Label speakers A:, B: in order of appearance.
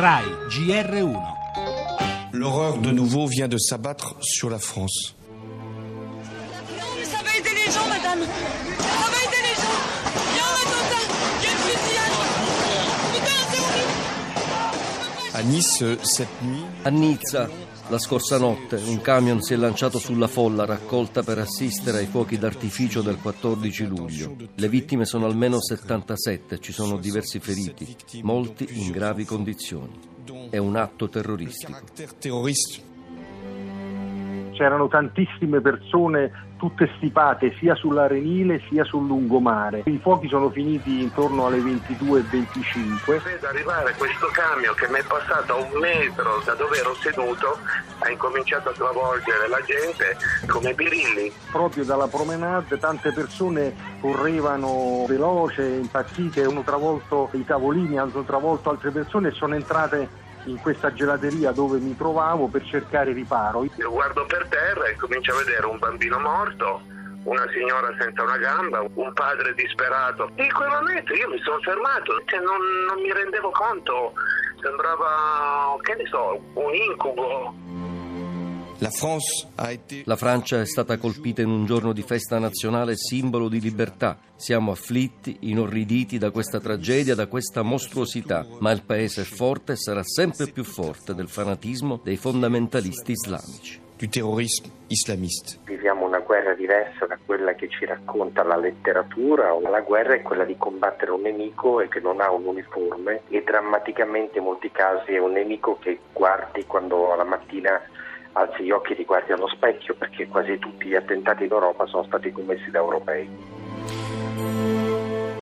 A: RAI GR1
B: L'horreur de nouveau vient de s'abattre sur la France.
C: Ça va aider les gens, madame. A
D: Nizza, la scorsa notte, un camion si è lanciato sulla folla raccolta per assistere ai fuochi d'artificio del 14 luglio. Le vittime sono almeno 77, ci sono diversi feriti, molti in gravi condizioni. È un atto terroristico.
E: C'erano tantissime persone tutte stipate sia sull'Arenile sia sul lungomare. I fuochi sono finiti intorno alle 22.25.
F: Vedo arrivare questo camion che mi è passato a un metro da dove ero seduto, ha incominciato a travolgere la gente come birilli.
E: Proprio dalla promenade tante persone correvano veloce, impazzite, hanno travolto i tavolini, hanno travolto altre persone e sono entrate in questa gelateria dove mi trovavo per cercare riparo.
F: Io guardo per terra e comincio a vedere un bambino morto, una signora senza una gamba, un padre disperato. In quel momento io mi sono fermato, cioè non, non mi rendevo conto, sembrava, che ne so, un incubo.
D: La Francia è stata colpita in un giorno di festa nazionale simbolo di libertà. Siamo afflitti, inorriditi da questa tragedia, da questa mostruosità, ma il paese è forte e sarà sempre più forte del fanatismo dei fondamentalisti islamici.
B: du terrorisme islamiste.
G: Viviamo una guerra diversa da quella che ci racconta la letteratura. La guerra è quella di combattere un nemico e che non ha un uniforme e drammaticamente in molti casi è un nemico che guardi quando la mattina alzi gli occhi e ti guardi allo specchio perché quasi tutti gli attentati in Europa sono stati commessi da europei.